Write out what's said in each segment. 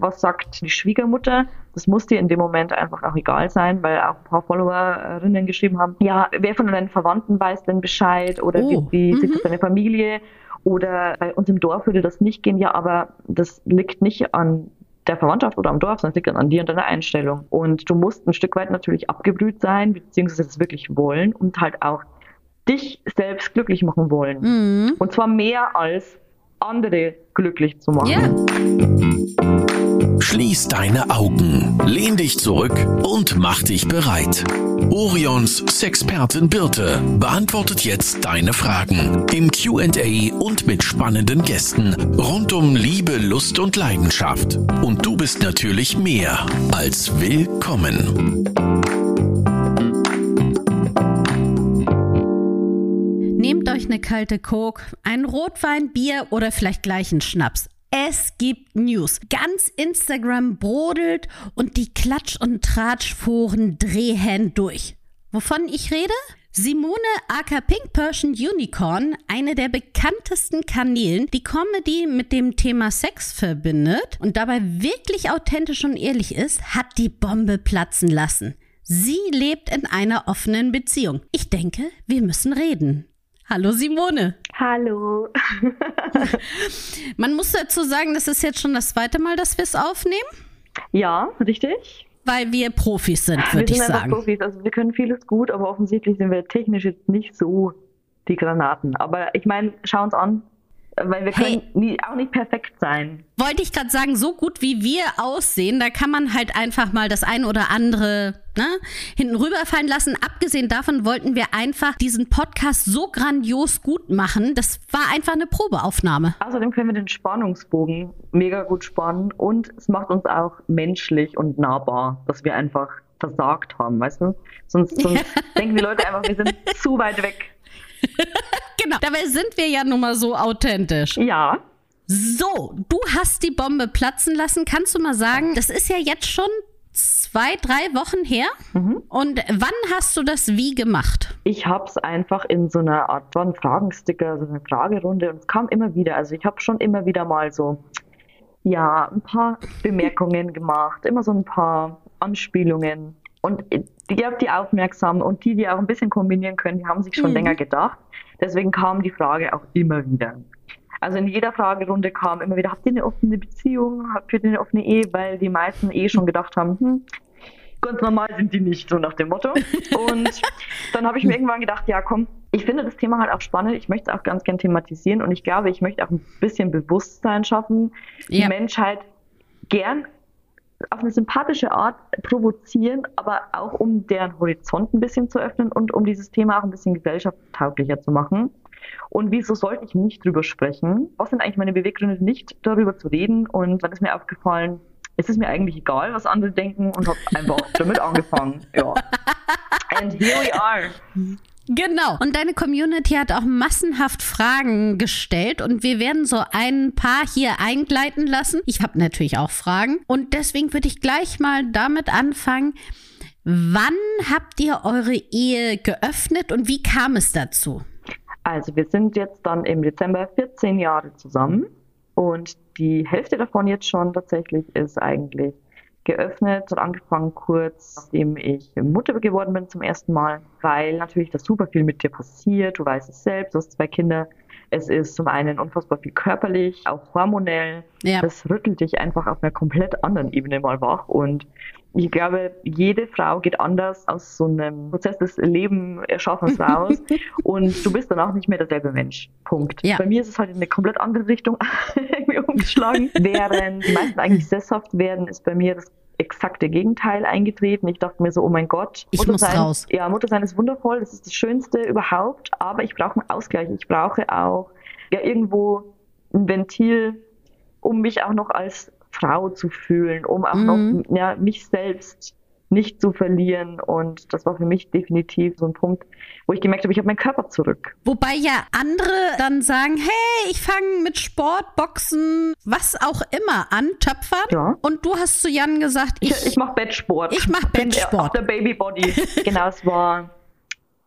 was sagt die Schwiegermutter. Das muss dir in dem Moment einfach auch egal sein, weil auch ein paar Followerinnen geschrieben haben, ja, wer von deinen Verwandten weiß denn Bescheid oder Oh, wie, wie mhm. sieht das deine Familie oder bei uns im Dorf würde das nicht gehen, ja, aber das liegt nicht an der Verwandtschaft oder am Dorf, sondern es liegt dann an dir und deiner Einstellung. Und du musst ein Stück weit natürlich abgebrüht sein, beziehungsweise es wirklich wollen und halt auch dich selbst glücklich machen wollen. Mhm. Und zwar mehr als andere glücklich zu machen. Ja. Schließ deine Augen, lehn dich zurück und mach dich bereit. Orions Sexpertin Birte beantwortet jetzt deine Fragen im Q&A und mit spannenden Gästen rund um Liebe, Lust und Leidenschaft. Und du bist natürlich mehr als willkommen. Nehmt euch eine kalte Coke, ein Rotwein, Bier oder vielleicht gleich einen Schnaps. Es gibt News. Ganz Instagram brodelt und die Klatsch- und Tratschforen drehen durch. Wovon ich rede? Simone aka Pink Persian Unicorn, eine der bekanntesten Kanälen, die Comedy mit dem Thema Sex verbindet und dabei wirklich authentisch und ehrlich ist, hat die Bombe platzen lassen. Sie lebt in einer offenen Beziehung. Ich denke, wir müssen reden. Hallo Simone. Hallo. Man muss dazu sagen, das ist jetzt schon das zweite Mal, dass wir es aufnehmen, Ja, richtig. weil wir Profis sind, wir würde ich sind einfach sagen. Profis. Also wir können vieles gut, aber offensichtlich sind wir technisch jetzt nicht so die Granaten. Aber ich meine, schau uns an, weil wir Hey. können nie, auch nicht perfekt sein. Wollte ich gerade sagen, so gut wie wir aussehen, da kann man halt einfach mal das ein oder andere ne, hinten rüberfallen lassen. Abgesehen davon wollten wir einfach diesen Podcast so grandios gut machen. Das war einfach eine Probeaufnahme. Außerdem können wir den Spannungsbogen mega gut spannen und es macht uns auch menschlich und nahbar, dass wir einfach versagt haben, weißt du? Sonst, sonst denken die Leute einfach, wir sind zu weit weg. Genau. Dabei sind wir ja nun mal so authentisch. Ja, So, du hast die Bombe platzen lassen. Kannst du mal sagen, das ist ja jetzt schon zwei, drei Wochen her. Und wann hast du das wie gemacht? ich habe es einfach in so einer Art von Fragensticker, so eine Fragerunde und es kam immer wieder. Also ich habe schon immer wieder mal so, ja, ein paar Bemerkungen gemacht, immer so ein paar Anspielungen. Und die, die aufmerksam und die, die auch ein bisschen kombinieren können, die haben sich schon Mhm. länger gedacht. Deswegen kam die Frage auch immer wieder. Also in jeder Fragerunde kam immer wieder, habt ihr eine offene Beziehung? Habt ihr eine offene Ehe? Weil die meisten eh schon gedacht haben, hm, ganz normal sind die nicht, so nach dem Motto. Und dann habe ich mir irgendwann gedacht, ja komm, ich finde das Thema halt auch spannend, ich möchte es auch ganz gern thematisieren und ich glaube, ich möchte auch ein bisschen Bewusstsein schaffen, Ja. die Menschheit gern auf eine sympathische Art provozieren, aber auch um deren Horizont ein bisschen zu öffnen und um dieses Thema auch ein bisschen gesellschaftstauglicher zu machen. Und wieso sollte ich nicht drüber sprechen? Was sind eigentlich meine Beweggründe, nicht darüber zu reden? Und dann ist mir aufgefallen, es ist mir eigentlich egal, was andere denken und habe einfach damit angefangen. Ja. And here we are. Genau. Und deine Community hat auch massenhaft Fragen gestellt und wir werden so ein paar hier eingleiten lassen. Ich habe natürlich auch Fragen und deswegen würde ich gleich mal damit anfangen. Wann habt ihr eure Ehe geöffnet und wie kam es dazu? Also wir sind jetzt dann im Dezember 14 Jahre zusammen und die Hälfte davon jetzt schon tatsächlich ist eigentlich geöffnet und angefangen kurz, nachdem ich Mutter geworden bin zum ersten Mal, weil natürlich da super viel mit dir passiert. Du weißt es selbst, du hast zwei Kinder. Es ist zum einen unfassbar viel körperlich, auch hormonell. Ja. Das rüttelt dich einfach auf einer komplett anderen Ebene mal wach und ich glaube, jede Frau geht anders aus so einem Prozess des Leben erschaffens raus und du bist danach nicht mehr derselbe Mensch. Punkt. Ja. Bei mir ist es halt in eine komplett andere Richtung umgeschlagen. Während die meisten eigentlich sesshaft werden, ist bei mir das exakte Gegenteil eingetreten. Ich dachte mir so, oh mein Gott, Ich Mutter muss sein, raus. Ja, Mutter sein ist wundervoll, das ist das Schönste überhaupt, aber ich brauche einen Ausgleich. Ich brauche auch ja irgendwo ein Ventil, um mich auch noch als Frau zu fühlen, um auch Mhm. noch ja, mich selbst nicht zu verlieren. Und das war für mich definitiv so ein Punkt, wo ich gemerkt habe, ich habe meinen Körper zurück. Wobei ja andere dann sagen, hey, ich fange mit Sport, Boxen, was auch immer an, Töpfern. Ja. Und du hast zu Jan gesagt, Ich, ich, ich mache Bettsport. Ich mach Bin Bettsport. Auf der Babybody. genau, es war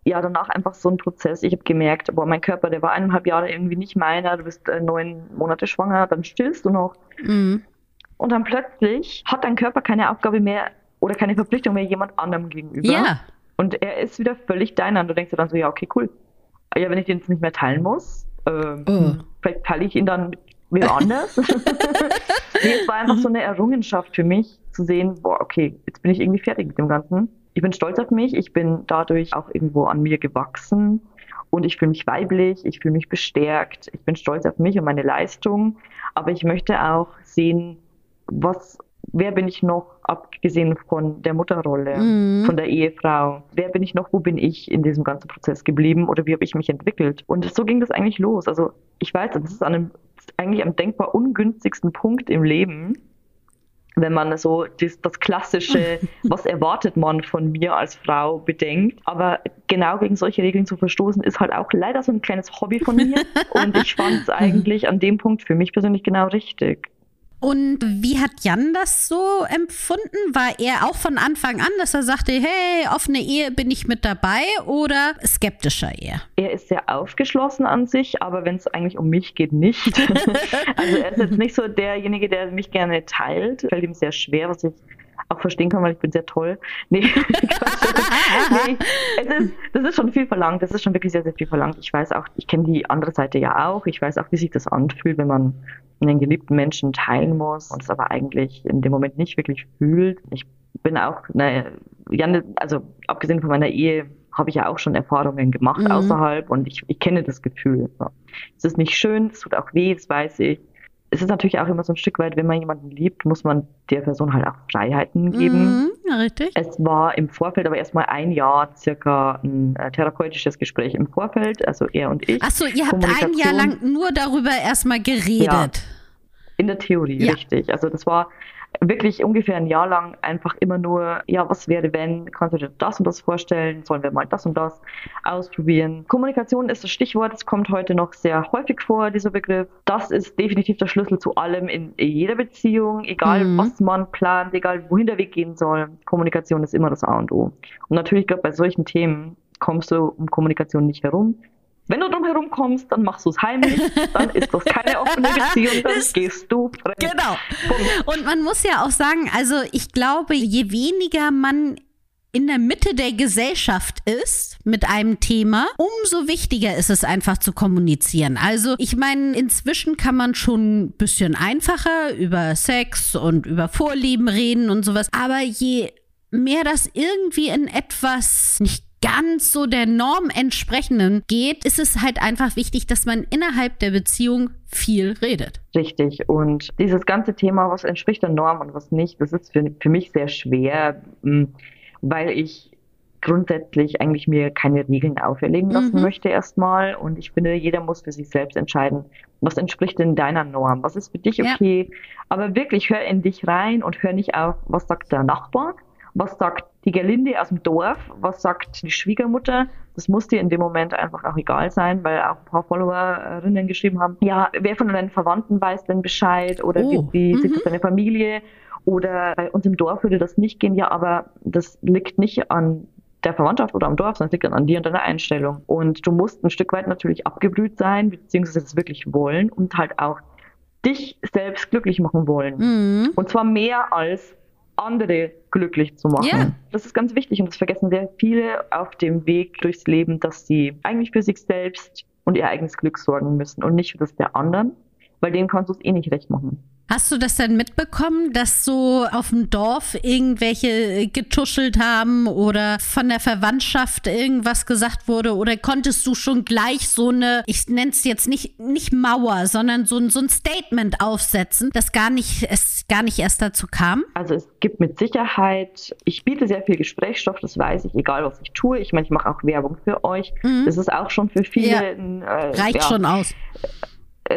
ja danach einfach so ein Prozess. Ich habe gemerkt, boah, mein Körper, der war eineinhalb Jahre irgendwie nicht meiner. Du bist äh, neun Monate schwanger, dann stillst du noch. Mhm. und dann plötzlich hat dein Körper keine Aufgabe mehr oder keine Verpflichtung mehr jemand anderem gegenüber. Ja. Und er ist wieder völlig deiner. Und du denkst dir dann so, ja, okay, cool. Ja, wenn ich den jetzt nicht mehr teilen muss, ähm, Oh. vielleicht teile ich ihn dann mit wem anders. nee, es war einfach so eine Errungenschaft für mich, zu sehen, boah, okay, jetzt bin ich irgendwie fertig mit dem Ganzen. Ich bin stolz auf mich, ich bin dadurch auch irgendwo an mir gewachsen und ich fühle mich weiblich, ich fühle mich bestärkt, ich bin stolz auf mich und meine Leistung, aber ich möchte auch sehen, was, wer bin ich noch, abgesehen von der Mutterrolle, Mhm. von der Ehefrau, wer bin ich noch, wo bin ich in diesem ganzen Prozess geblieben oder wie habe ich mich entwickelt? Und so ging das eigentlich los. Also ich weiß, das ist an einem, eigentlich am denkbar ungünstigsten Punkt im Leben, wenn man so das, das klassische, was erwartet man von mir als Frau bedenkt. Aber genau gegen solche Regeln zu verstoßen, ist halt auch leider so ein kleines Hobby von mir. Und ich fand es eigentlich an dem Punkt für mich persönlich genau richtig. Und wie hat Jan das so empfunden? War er auch von Anfang an, dass er sagte, hey, offene Ehe bin ich mit dabei oder skeptischer eher? Er ist sehr aufgeschlossen an sich, aber wenn es eigentlich um mich geht, nicht. also er ist jetzt nicht so derjenige, der mich gerne teilt. Fällt ihm sehr schwer, was ich auch verstehen kann, weil ich bin sehr toll. Nee, nee es ist, das ist schon viel verlangt. Das ist schon wirklich sehr, sehr viel verlangt. Ich weiß auch, ich kenne die andere Seite ja auch. Ich weiß auch, wie sich das anfühlt, wenn man einen geliebten Menschen teilen muss und es aber eigentlich in dem Moment nicht wirklich fühlt. Ich bin auch, naja, Jan, also abgesehen von meiner Ehe, habe ich ja auch schon Erfahrungen gemacht Mhm. außerhalb und ich, ich kenne das Gefühl. Es ist nicht schön, es tut auch weh, das weiß ich. Es ist natürlich auch immer so ein Stück weit, wenn man jemanden liebt, muss man der Person halt auch Freiheiten geben. Mhm, ja, richtig. Es war im Vorfeld aber erstmal ein Jahr circa ein äh, therapeutisches Gespräch im Vorfeld, also er und ich. Achso, ihr habt ein Jahr lang nur darüber erstmal geredet. In der Theorie, Ja. richtig. Also das war wirklich ungefähr ein Jahr lang einfach immer nur, ja, was wäre, wenn, kannst du dir das und das vorstellen, sollen wir mal das und das ausprobieren. Kommunikation ist das Stichwort, es kommt heute noch sehr häufig vor, dieser Begriff. Das ist definitiv der Schlüssel zu allem in jeder Beziehung, egal Mhm. was man plant, egal wohin der Weg gehen soll. Kommunikation ist immer das A und O. Und natürlich, gerade bei solchen Themen kommst du um Kommunikation nicht herum. Wenn du drum herum kommst, dann machst du es heimlich, dann ist das keine offene Beziehung, dann Das- gehst du fremd. Genau. Punkt. Und man muss ja auch sagen, also ich glaube, je weniger man in der Mitte der Gesellschaft ist mit einem Thema, umso wichtiger ist es einfach zu kommunizieren. Also ich meine, inzwischen kann man schon ein bisschen einfacher über Sex und über Vorlieben reden und sowas. Aber je mehr das irgendwie in etwas nicht ganz so der Norm entsprechenden geht, ist es halt einfach wichtig, dass man innerhalb der Beziehung viel redet. Richtig. Und dieses ganze Thema, was entspricht der Norm und was nicht, das ist für, für mich sehr schwer, mh, weil ich grundsätzlich eigentlich mir keine Regeln auferlegen lassen Mhm. möchte erstmal. Und ich finde, jeder muss für sich selbst entscheiden, was entspricht denn deiner Norm? Was ist für dich Ja. okay? Aber wirklich hör in dich rein und hör nicht auf, was sagt der Nachbar? Was sagt die Gerlinde aus dem Dorf? Was sagt die Schwiegermutter? Das muss dir in dem Moment einfach auch egal sein, weil auch ein paar Followerinnen geschrieben haben, ja, wer von deinen Verwandten weiß denn Bescheid oder Oh, wie, wie sieht mhm. deine Familie? Oder bei uns im Dorf würde das nicht gehen, ja, aber das liegt nicht an der Verwandtschaft oder am Dorf, sondern es liegt dann an dir und deiner Einstellung. Und du musst ein Stück weit natürlich abgebrüht sein, beziehungsweise das wirklich wollen und halt auch dich selbst glücklich machen wollen. Mhm. Und zwar mehr als andere glücklich zu machen. Ja. Das ist ganz wichtig und das vergessen sehr viele auf dem Weg durchs Leben, dass sie eigentlich für sich selbst und ihr eigenes Glück sorgen müssen und nicht für das der anderen, weil denen kannst du es eh nicht recht machen. Hast du das denn mitbekommen, dass so auf dem Dorf irgendwelche äh, getuschelt haben oder von der Verwandtschaft irgendwas gesagt wurde? Oder konntest du schon gleich so eine, ich nenne es jetzt nicht, nicht Mauer, sondern so, ein- so ein Statement aufsetzen, dass gar nicht, es gar nicht erst dazu kam? Also es gibt mit Sicherheit, ich biete sehr viel Gesprächsstoff, das weiß ich, egal was ich tue. Ich meine, ich mache auch Werbung für euch. Mhm. Das ist auch schon für viele Ja. ein, äh, Reicht ja, schon aus.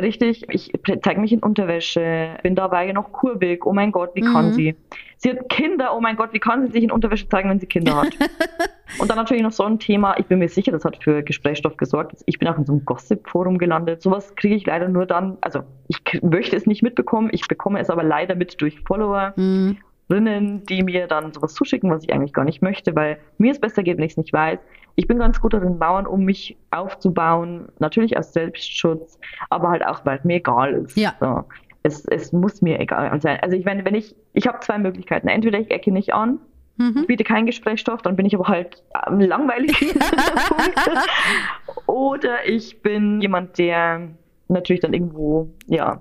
Richtig, ich zeige mich in Unterwäsche, bin dabei noch kurvig, oh mein Gott, wie kann Mhm. sie? Sie hat Kinder, oh mein Gott, wie kann sie sich in Unterwäsche zeigen, wenn sie Kinder hat? Und dann natürlich noch so ein Thema, ich bin mir sicher, das hat für Gesprächsstoff gesorgt. Ich bin auch in so einem Gossip-Forum gelandet. Sowas kriege ich leider nur dann, also ich möchte es nicht mitbekommen, ich bekomme es aber leider mit durch Follower. Mhm. Rinnen, die mir dann sowas zuschicken, was ich eigentlich gar nicht möchte, weil mir es besser geht, wenn ich es nicht weiß. Ich bin ganz gut darin, Mauern um mich aufzubauen, natürlich aus Selbstschutz, aber halt auch, weil es mir egal ist. Ja. So. es, es muss mir egal sein. Also ich meine, wenn ich, ich habe zwei Möglichkeiten. Entweder ich ecke nicht an, mhm. biete keinen Gesprächsstoff, dann bin ich aber halt ähm, langweilig. Oder ich bin jemand, der natürlich dann irgendwo, ja,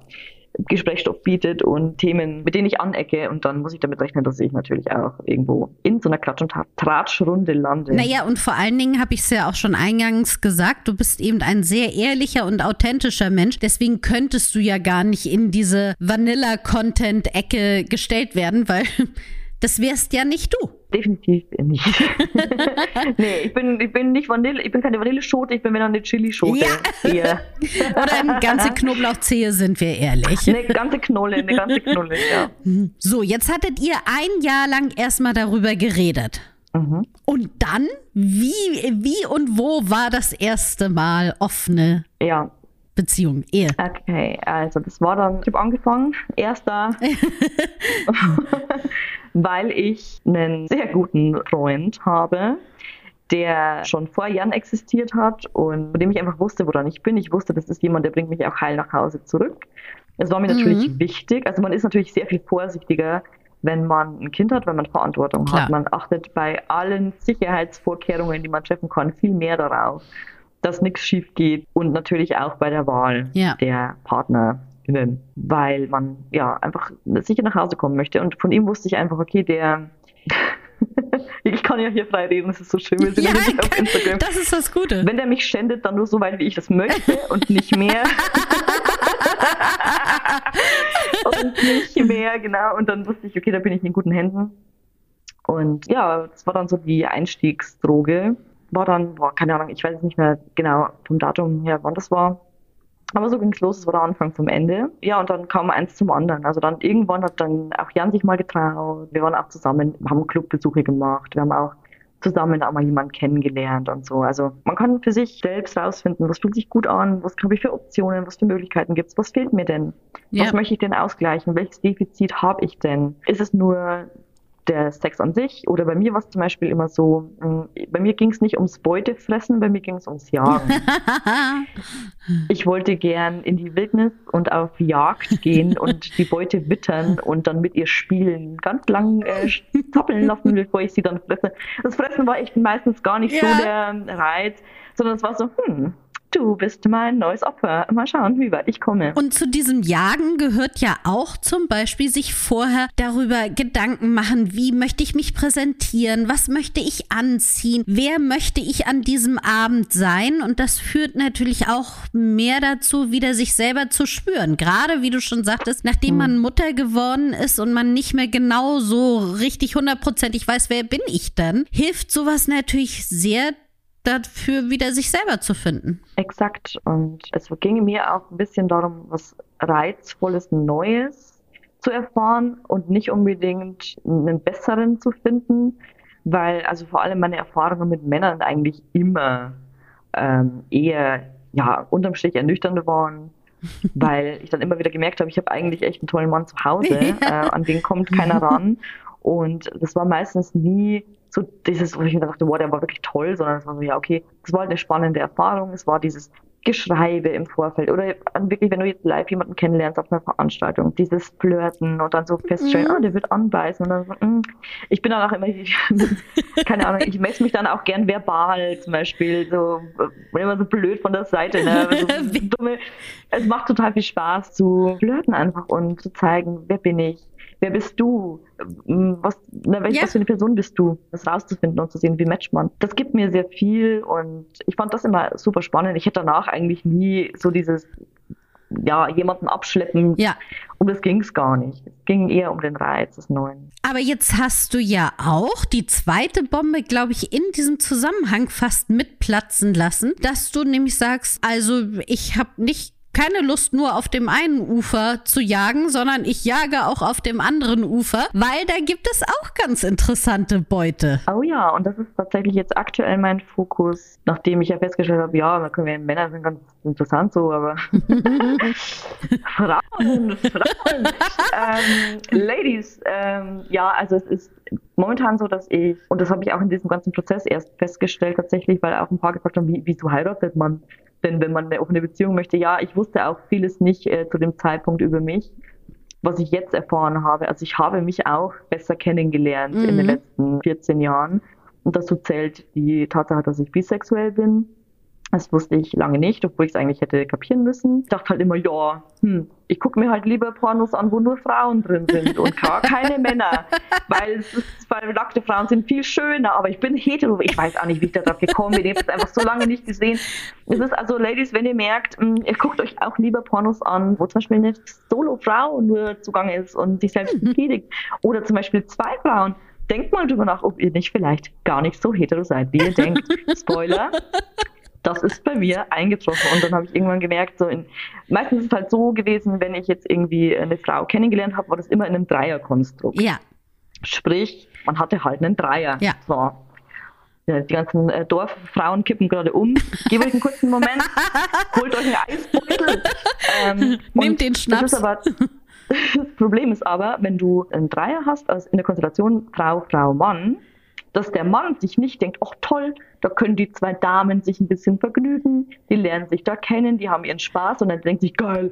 Gesprächsstoff bietet und Themen, mit denen ich anecke. Und dann muss ich damit rechnen, dass ich natürlich auch irgendwo in so einer Klatsch- und Tratschrunde lande. Naja, und vor allen Dingen habe ich es ja auch schon eingangs gesagt, du bist eben ein sehr ehrlicher und authentischer Mensch. Deswegen könntest du ja gar nicht in diese Vanilla-Content-Ecke gestellt werden, weil das wärst ja nicht du. Definitiv nicht. nee, ich bin, ich bin nicht Vanille, ich bin keine Vanilleschote, ich bin wieder eine Chili-Schote. Ja. Oder eine ganze Knoblauchzehe, sind wir ehrlich. Eine ganze Knolle, eine ganze Knolle, ja. So, jetzt hattet ihr ein Jahr lang erstmal darüber geredet. Mhm. Und dann, wie, wie und wo war das erste Mal offene ja. Beziehung, Ehe? Okay, also das war dann, ich habe angefangen, erster weil ich einen sehr guten Freund habe, der schon vor Jahren existiert hat und von dem ich einfach wusste, woran ich bin. Ich wusste, das ist jemand, der bringt mich auch heil nach Hause zurück. Es war mir mhm. natürlich wichtig. Also man ist natürlich sehr viel vorsichtiger, wenn man ein Kind hat, wenn man Verantwortung Klar. hat. Man achtet bei allen Sicherheitsvorkehrungen, die man treffen kann, viel mehr darauf, dass nichts schief geht und natürlich auch bei der Wahl ja. der Partner weil man ja einfach sicher nach Hause kommen möchte. Und von ihm wusste ich einfach, okay, der ich kann ja hier frei reden, das ist so schön. Wir sind ja, nicht auf Instagram. Das ist das Gute. Wenn der mich schändet, dann nur so weit, wie ich das möchte und nicht mehr. und nicht mehr, genau. Und dann wusste ich, okay, da bin ich in guten Händen. Und ja, das war dann so die Einstiegsdroge. War dann, boah, keine Ahnung, ich weiß nicht mehr genau vom Datum her, wann das war. Aber so ging es los, es war der Anfang zum Ende. Ja, und dann kam eins zum anderen. Also dann irgendwann hat dann auch Jan sich mal getraut. Wir waren auch zusammen, haben Clubbesuche gemacht. Wir haben auch zusammen auch mal jemanden kennengelernt und so. Also man kann für sich selbst rausfinden, was fühlt sich gut an, was habe ich für Optionen, was für Möglichkeiten gibt es, was fehlt mir denn, ja. was möchte ich denn ausgleichen, welches Defizit habe ich denn? Ist es nur der Sex an sich oder bei mir war es zum Beispiel immer so, hm, bei mir ging es nicht ums Beutefressen, bei mir ging es ums Jagen. ich wollte gern in die Wildnis und auf Jagd gehen und die Beute wittern und dann mit ihr spielen, ganz lang äh, zappeln lassen, bevor ich sie dann fresse. Das Fressen war echt meistens gar nicht ja. so der Reiz, sondern es war so, hm, du bist mein neues Opfer. Mal schauen, wie weit ich komme. Und zu diesem Jagen gehört ja auch zum Beispiel sich vorher darüber Gedanken machen, wie möchte ich mich präsentieren, was möchte ich anziehen, wer möchte ich an diesem Abend sein. Und das führt natürlich auch mehr dazu, wieder sich selber zu spüren. Gerade wie du schon sagtest, nachdem man. Mutter geworden ist und man nicht mehr genau so richtig hundertprozentig weiß, wer bin ich denn, hilft sowas natürlich sehr dafür wieder sich selber zu finden. Exakt. Und es ging mir auch ein bisschen darum, was Reizvolles, Neues zu erfahren und nicht unbedingt einen besseren zu finden, weil also vor allem meine Erfahrungen mit Männern eigentlich immer ähm, eher, ja, unterm Strich ernüchternd waren, weil ich dann immer wieder gemerkt habe, ich habe eigentlich echt einen tollen Mann zu Hause, äh, an den kommt keiner ran. Und das war meistens nie so dieses, wo ich mir dachte, wow, der war wirklich toll, sondern es war so, ja, okay, es war halt eine spannende Erfahrung, es war dieses Geschreibe im Vorfeld oder wirklich, wenn du jetzt live jemanden kennenlernst auf einer Veranstaltung, dieses Flirten und dann so feststellen, mhm. ah, der wird anbeißen und dann so, mh. ich bin dann auch immer, keine Ahnung, ich messe mich dann auch gern verbal zum Beispiel, so immer so blöd von der Seite, ne? Also, dumme, es macht total viel Spaß zu flirten einfach und zu zeigen, wer bin ich, wer bist du? Ähm, was, na, welch, ja. was für eine Person bist du? Das rauszufinden und zu sehen, wie matcht man. Das gibt mir sehr viel und ich fand das immer super spannend. Ich hätte danach eigentlich nie so dieses, ja, jemanden abschleppen. Ja. Um das ging es gar nicht. Es ging eher um den Reiz des Neuen. Aber jetzt hast du ja auch die zweite Bombe, glaube ich, in diesem Zusammenhang fast mitplatzen lassen, dass du nämlich sagst, also ich habe nicht keine Lust nur auf dem einen Ufer zu jagen, sondern ich jage auch auf dem anderen Ufer, weil da gibt es auch ganz interessante Beute. Oh ja, und das ist tatsächlich jetzt aktuell mein Fokus, nachdem ich ja festgestellt habe, ja, da können wir Männer sind ganz interessant so, aber Frauen, Frauen, ähm, Ladies, ähm, ja, also es ist momentan so, dass ich, und das habe ich auch in diesem ganzen Prozess erst festgestellt tatsächlich, weil auch ein paar gefragt haben, wie, wieso heiratet man? Denn wenn man eine offene Beziehung möchte, ja, ich wusste auch vieles nicht äh, zu dem Zeitpunkt über mich. was ich jetzt erfahren habe. Also ich habe mich auch besser kennengelernt Mhm. in den letzten 14 Jahren. Und dazu zählt die Tatsache, dass ich bisexuell bin. Das wusste ich lange nicht, obwohl ich es eigentlich hätte kapieren müssen. Ich dachte halt immer, ja, hm, ich gucke mir halt lieber Pornos an, wo nur Frauen drin sind und gar keine Männer. Weil, ist, weil nackte Frauen sind viel schöner, aber ich bin hetero. Ich weiß auch nicht, wie ich darauf gekommen bin. Ich habe es einfach so lange nicht gesehen. Es ist also, Ladies, wenn ihr merkt, hm, ihr guckt euch auch lieber Pornos an, wo zum Beispiel eine Solo-Frau nur zugange ist und sich selbst befriedigt. Oder zum Beispiel zwei Frauen. Denkt mal drüber nach, ob ihr nicht vielleicht gar nicht so hetero seid, wie ihr denkt. Spoiler. Das ist bei mir eingetroffen und dann habe ich irgendwann gemerkt, so in, meistens ist es halt so gewesen, wenn ich jetzt irgendwie eine Frau kennengelernt habe, war das immer in einem Dreierkonstrukt. Ja, Sprich, man hatte halt einen Dreier. Ja. So. Ja, die ganzen äh, Dorffrauen kippen gerade um. Gebt euch einen kurzen Moment, holt euch einen Eisbeutel. Ähm, Nehmt den Schnaps. Aber, das Problem ist aber, wenn du einen Dreier hast, also in der Konstellation Frau, Frau, Mann, dass der Mann sich nicht denkt, ach toll, da können die zwei Damen sich ein bisschen vergnügen, die lernen sich da kennen, die haben ihren Spaß und dann denkt sich, geil,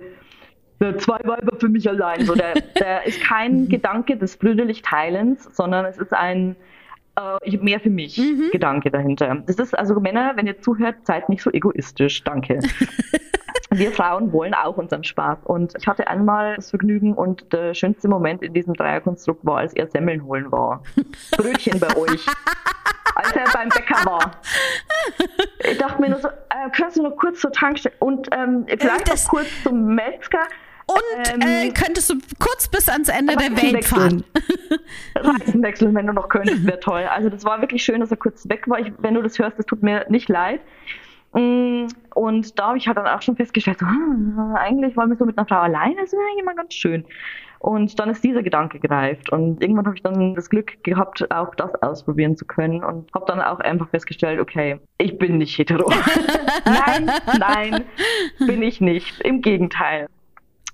zwei Weiber für mich allein. So, der, der ist kein Gedanke des brüderlich Teilens, sondern es ist ein äh, mehr für mich Gedanke dahinter. Das ist also Männer, wenn ihr zuhört, seid nicht so egoistisch. Danke. Wir Frauen wollen auch unseren Spaß. Und ich hatte einmal das Vergnügen und der schönste Moment in diesem Dreierkonstrukt war, als er Semmeln holen war. Brötchen bei euch. Als er beim Bäcker war. Ich dachte mir nur so, äh, kannst du noch kurz zur Tankstelle und ähm, vielleicht das- kurz zum Metzger. und Ähm, äh, könntest du kurz bis ans Ende der Welt fahren. Reifen wechseln, wenn du noch könntest, wäre toll. Also das war wirklich schön, dass er kurz weg war. Ich, wenn du das hörst, das tut mir nicht leid. Mm, Und da habe ich halt dann auch schon festgestellt, so, hm, eigentlich wollen wir so mit einer Frau alleine, das wäre eigentlich mal ganz schön. Und dann ist dieser Gedanke gereift. Und irgendwann habe ich dann das Glück gehabt, auch das ausprobieren zu können. Und habe dann auch einfach festgestellt, okay, ich bin nicht hetero. nein, nein, bin ich nicht. Im Gegenteil.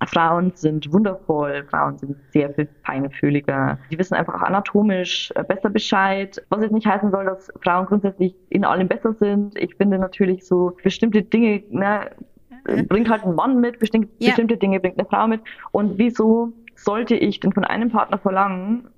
Frauen sind wundervoll, Frauen sind sehr viel feinfühliger. Die wissen einfach auch anatomisch äh, besser Bescheid. Was jetzt nicht heißen soll, dass Frauen grundsätzlich in allem besser sind. Ich finde natürlich so bestimmte Dinge, ne, äh, bringt halt ein Mann mit, bestimmte, Ja. bestimmte Dinge bringt eine Frau mit. Und wieso sollte ich denn von einem Partner verlangen,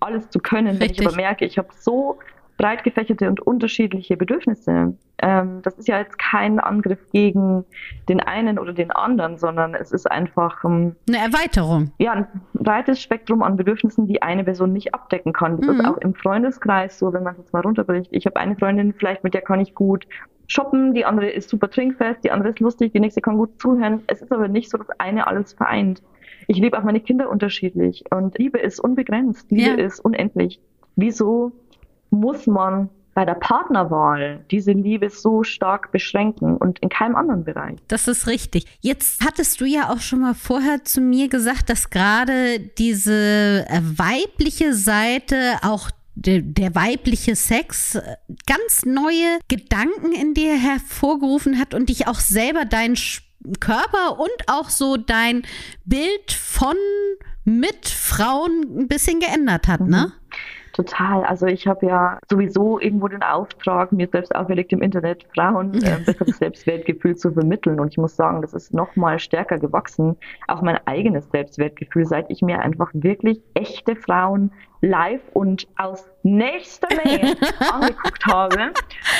alles zu können, wenn ich Richtig. aber merke, ich habe so breit gefächerte und unterschiedliche Bedürfnisse. Ähm, das ist ja jetzt kein Angriff gegen den einen oder den anderen, sondern es ist einfach ähm, Eine Erweiterung. ja, ein breites Spektrum an Bedürfnissen, die eine Person nicht abdecken kann. Das Mhm. ist auch im Freundeskreis so, wenn man es jetzt mal runterbricht. Ich habe eine Freundin, vielleicht mit der kann ich gut shoppen, die andere ist super trinkfest, die andere ist lustig, die nächste kann gut zuhören. Es ist aber nicht so, dass eine alles vereint. Ich liebe auch meine Kinder unterschiedlich und Liebe ist unbegrenzt, Liebe Ja. ist unendlich. Wieso muss man bei der Partnerwahl diese Liebe so stark beschränken und in keinem anderen Bereich? Das ist richtig. Jetzt hattest du ja auch schon mal vorher zu mir gesagt, dass gerade diese äh, weibliche Seite auch der, der weibliche Sex äh, ganz neue Gedanken in dir hervorgerufen hat und dich auch selber dein Sch- Körper und auch so dein Bild von mit Frauen ein bisschen geändert hat, ne? Total. Also ich habe ja sowieso irgendwo den Auftrag, mir selbst auferlegt im Internet Frauen äh, besseres Selbstwertgefühl zu vermitteln. Und ich muss sagen, das ist noch mal stärker gewachsen. Auch mein eigenes Selbstwertgefühl, seit ich mir einfach wirklich echte Frauen live und aus nächster Nähe angeguckt habe,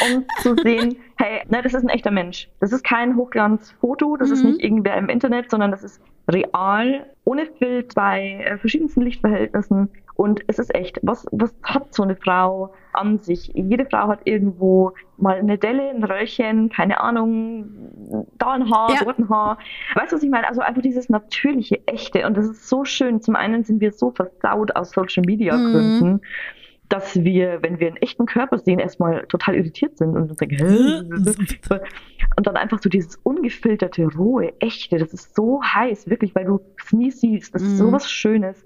um zu sehen, hey, ne, das ist ein echter Mensch. Das ist kein Hochglanzfoto, das ist Mhm. nicht irgendwer im Internet, sondern das ist real, ohne Bild, bei äh, verschiedensten Lichtverhältnissen. Und es ist echt, was, was hat so eine Frau an sich? Jede Frau hat irgendwo mal eine Delle, ein Röllchen, keine Ahnung, da ein Haar, Ja. dort ein Haar. Weißt du, was ich meine? Also einfach dieses natürliche, echte. Und das ist so schön. Zum einen sind wir so versaut aus Social Media Mhm. Gründen, dass wir, wenn wir einen echten Körper sehen, erstmal total irritiert sind und uns denken, hä? Und dann einfach so dieses ungefilterte, rohe, echte, das ist so heiß, wirklich, weil du es nie siehst. Das ist Mhm. so was Schönes.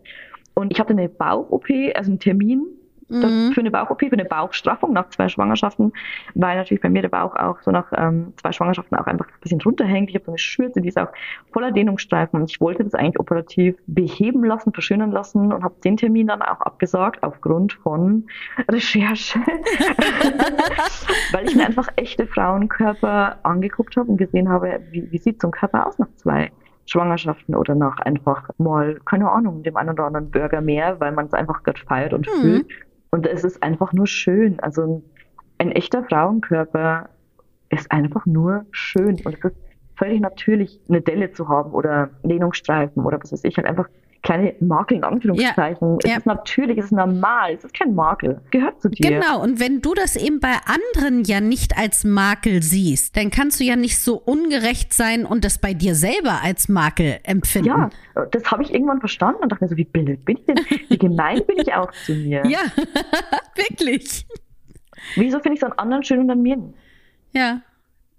Und ich hatte eine Bauch-OP, also einen Termin Mhm. für eine Bauch-OP, für eine Bauchstraffung nach zwei Schwangerschaften, weil natürlich bei mir der Bauch auch so nach ähm, zwei Schwangerschaften auch einfach ein bisschen runterhängt. Ich habe so eine Schürze, die ist auch voller Dehnungsstreifen und ich wollte das eigentlich operativ beheben lassen, verschönern lassen und habe den Termin dann auch abgesagt aufgrund von Recherche, weil ich mir einfach echte Frauenkörper angeguckt habe und gesehen habe, wie, wie sieht so ein Körper aus nach zwei Schwangerschaften oder nach einfach mal, keine Ahnung, dem einen oder anderen Burger mehr, weil man es einfach gerade feiert und Mhm. fühlt. Und es ist einfach nur schön. Also ein, echter Frauenkörper ist einfach nur schön. Und es ist völlig natürlich, eine Delle zu haben oder Dehnungsstreifen oder was weiß ich, halt einfach kleine Makel in Anführungszeichen. Ja. Es ist natürlich, es ist normal, es ist kein Makel. Gehört zu dir. Genau, und wenn du das eben bei anderen ja nicht als Makel siehst, dann kannst du ja nicht so ungerecht sein und das bei dir selber als Makel empfinden. Ja, das habe ich irgendwann verstanden und dachte mir so, wie blöd bin ich denn? Wie gemein bin ich auch zu mir? Ja, wirklich. Wieso finde ich es an anderen schön und an mir nicht? Ja.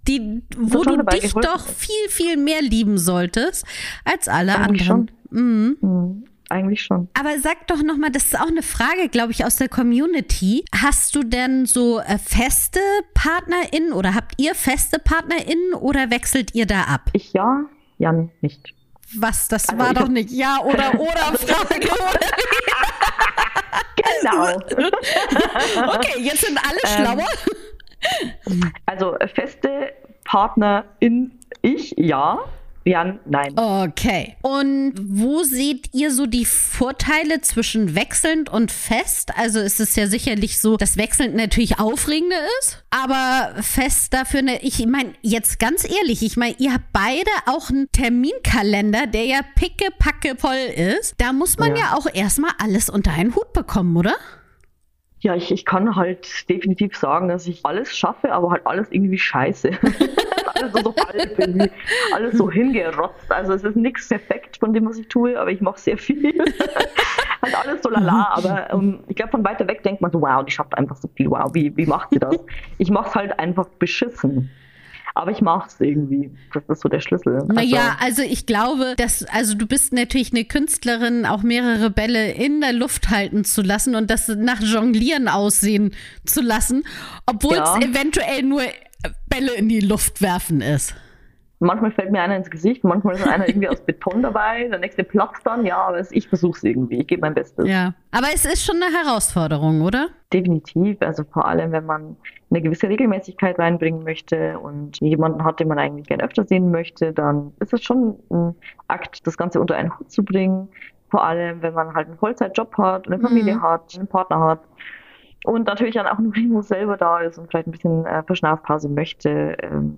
Die, wo du dich doch viel, viel mehr lieben solltest als alle anderen. Mhm. Hm, eigentlich schon. Aber sag doch nochmal, das ist auch eine Frage, glaube ich, aus der Community. Hast du denn so äh, feste PartnerInnen oder habt ihr feste PartnerInnen oder wechselt ihr da ab? Ich ja, Jan nicht. Was, das Also war doch nicht Ja oder Oder Frage? Genau. Okay, jetzt sind alle Ähm, schlauer. Also feste Partnerin ich ja, Jan nein. Okay. Und wo seht ihr so die Vorteile zwischen wechselnd und fest? Also ist es ja sicherlich so, dass wechselnd natürlich aufregender ist, aber fest dafür, ne, ich meine, jetzt ganz ehrlich, ich meine, ihr habt beide auch einen Terminkalender, der ja pickepacke voll ist. Da muss man ja, Ja. auch erstmal alles unter einen Hut bekommen, oder? Ja, ich, ich kann halt definitiv sagen, dass ich alles schaffe, aber halt alles irgendwie scheiße. alles so, so halb irgendwie, alles so hingerotzt. Also es ist nichts perfekt von dem, was ich tue, aber ich mache sehr viel. halt alles so lala, aber ähm, ich glaube, von weiter weg denkt man so, wow, die schafft einfach so viel, wow, wie, wie macht sie das? Ich mache es halt einfach beschissen. Aber ich mache es irgendwie. Das ist so der Schlüssel. Naja, also ich glaube, dass, also du bist natürlich eine Künstlerin, auch mehrere Bälle in der Luft halten zu lassen und das nach Jonglieren aussehen zu lassen, obwohl Ja. es eventuell nur Bälle in die Luft werfen ist. Manchmal fällt mir einer ins Gesicht, manchmal ist einer irgendwie aus Beton dabei, der nächste platzt dann, ja, aber ich versuche es irgendwie, ich gebe mein Bestes. Ja. Aber es ist schon eine Herausforderung, oder? Definitiv, also vor allem, wenn man eine gewisse Regelmäßigkeit reinbringen möchte und jemanden hat, den man eigentlich gern öfter sehen möchte, dann ist es schon ein Akt, das Ganze unter einen Hut zu bringen. Vor allem, wenn man halt einen Vollzeitjob hat, eine Familie Mhm. hat, einen Partner hat und natürlich dann auch nur irgendwo selber da ist und vielleicht ein bisschen äh, Verschnaufpause möchte. Ähm,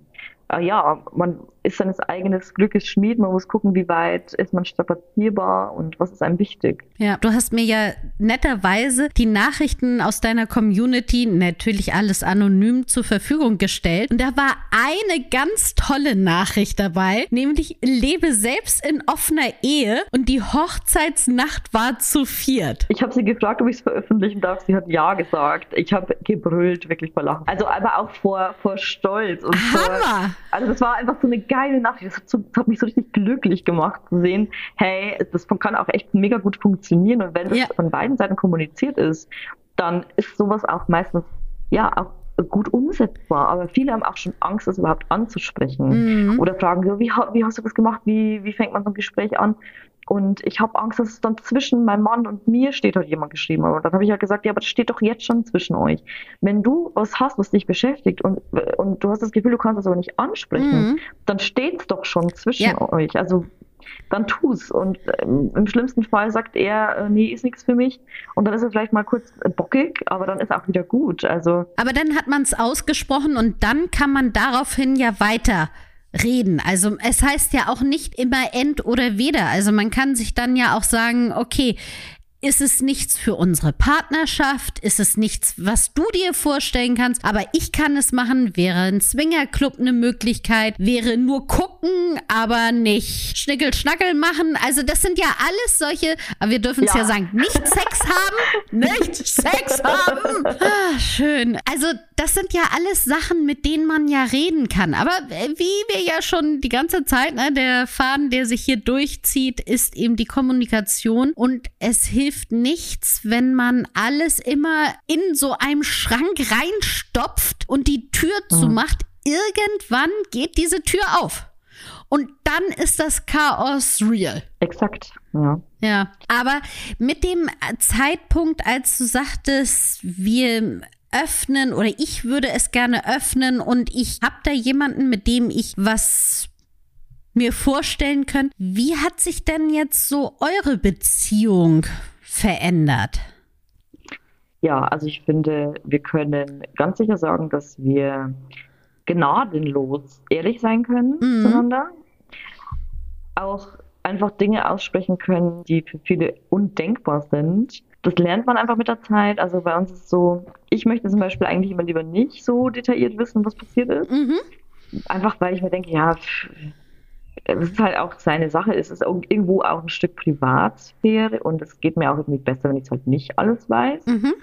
äh, ja, man ist seines eigenen Glückes Schmied, man muss gucken, wie weit ist man strapazierbar und was ist einem wichtig. Ja, du hast mir ja netterweise die Nachrichten aus deiner Community, natürlich alles anonym, zur Verfügung gestellt. Und da war eine ganz tolle Nachricht dabei, nämlich lebe selbst in offener Ehe und die Hochzeitsnacht war zu viert. Ich habe sie gefragt, ob ich es veröffentlichen darf. Sie hat ja gesagt. Ich habe gebrüllt, wirklich vor Lachen. Also aber auch vor, vor Stolz. Und vor, Hammer! also das war einfach so eine geile Nachricht. Das hat, so, das hat mich so richtig glücklich gemacht zu sehen, hey, das kann auch echt mega gut funktionieren. Und wenn das Ja. von beiden Seiten kommuniziert ist, dann ist sowas auch meistens, ja, auch gut umsetzbar. Aber viele haben auch schon Angst, das überhaupt anzusprechen. Mhm. Oder fragen so, wie, wie hast du das gemacht? Wie, wie fängt man so ein Gespräch an? Und ich habe Angst, dass es dann zwischen meinem Mann und mir steht, hat jemand geschrieben. Und dann habe ich halt gesagt, ja, aber das steht doch jetzt schon zwischen euch. Wenn du was hast, was dich beschäftigt und, und du hast das Gefühl, du kannst es aber nicht ansprechen, Mhm. dann steht's doch schon zwischen Ja. euch. Also dann tu's. Und ähm, im schlimmsten Fall sagt er, äh, nee, ist nichts für mich. Und dann ist er vielleicht mal kurz äh, bockig, aber dann ist auch wieder gut. Also Aber dann hat man es ausgesprochen und dann kann man daraufhin ja weiter reden. Also es heißt ja auch nicht immer end oder weder. Also man kann sich dann ja auch sagen, okay, ist es nichts für unsere Partnerschaft? Ist es nichts, was du dir vorstellen kannst? Aber ich kann es machen. Wäre ein Swingerclub eine Möglichkeit? Wäre nur gucken, aber nicht Schnickel-Schnackel machen? Also das sind ja alles solche, aber wir dürfen es ja. Ja. sagen, nicht Sex haben, nicht Sex haben. Ah, schön. Also das sind ja alles Sachen, mit denen man ja reden kann. Aber äh, wie wir ja schon die ganze Zeit, ne, der Faden, der sich hier durchzieht, ist eben die Kommunikation. Und es hilft nichts, wenn man alles immer in so einem Schrank reinstopft und die Tür zumacht. Irgendwann geht diese Tür auf. Und dann ist das Chaos real. exakt. Ja. Ja, aber mit dem Zeitpunkt, als du sagtest, wir öffnen oder ich würde es gerne öffnen und ich habe da jemanden, mit dem ich was mir vorstellen können. Wie hat sich denn jetzt so eure Beziehung verändert? Ja, also ich finde, wir können ganz sicher sagen, dass wir gnadenlos ehrlich sein können mhm. zueinander. Auch einfach Dinge aussprechen können, die für viele undenkbar sind. Das lernt man einfach mit der Zeit. Also bei uns ist es so, ich möchte zum Beispiel eigentlich immer lieber nicht so detailliert wissen, was passiert ist. Mhm. Einfach weil ich mir denke, ja, es ist halt auch seine Sache, es ist irgendwo auch ein Stück Privatsphäre und es geht mir auch irgendwie besser, wenn ich es halt nicht alles weiß. Mhm.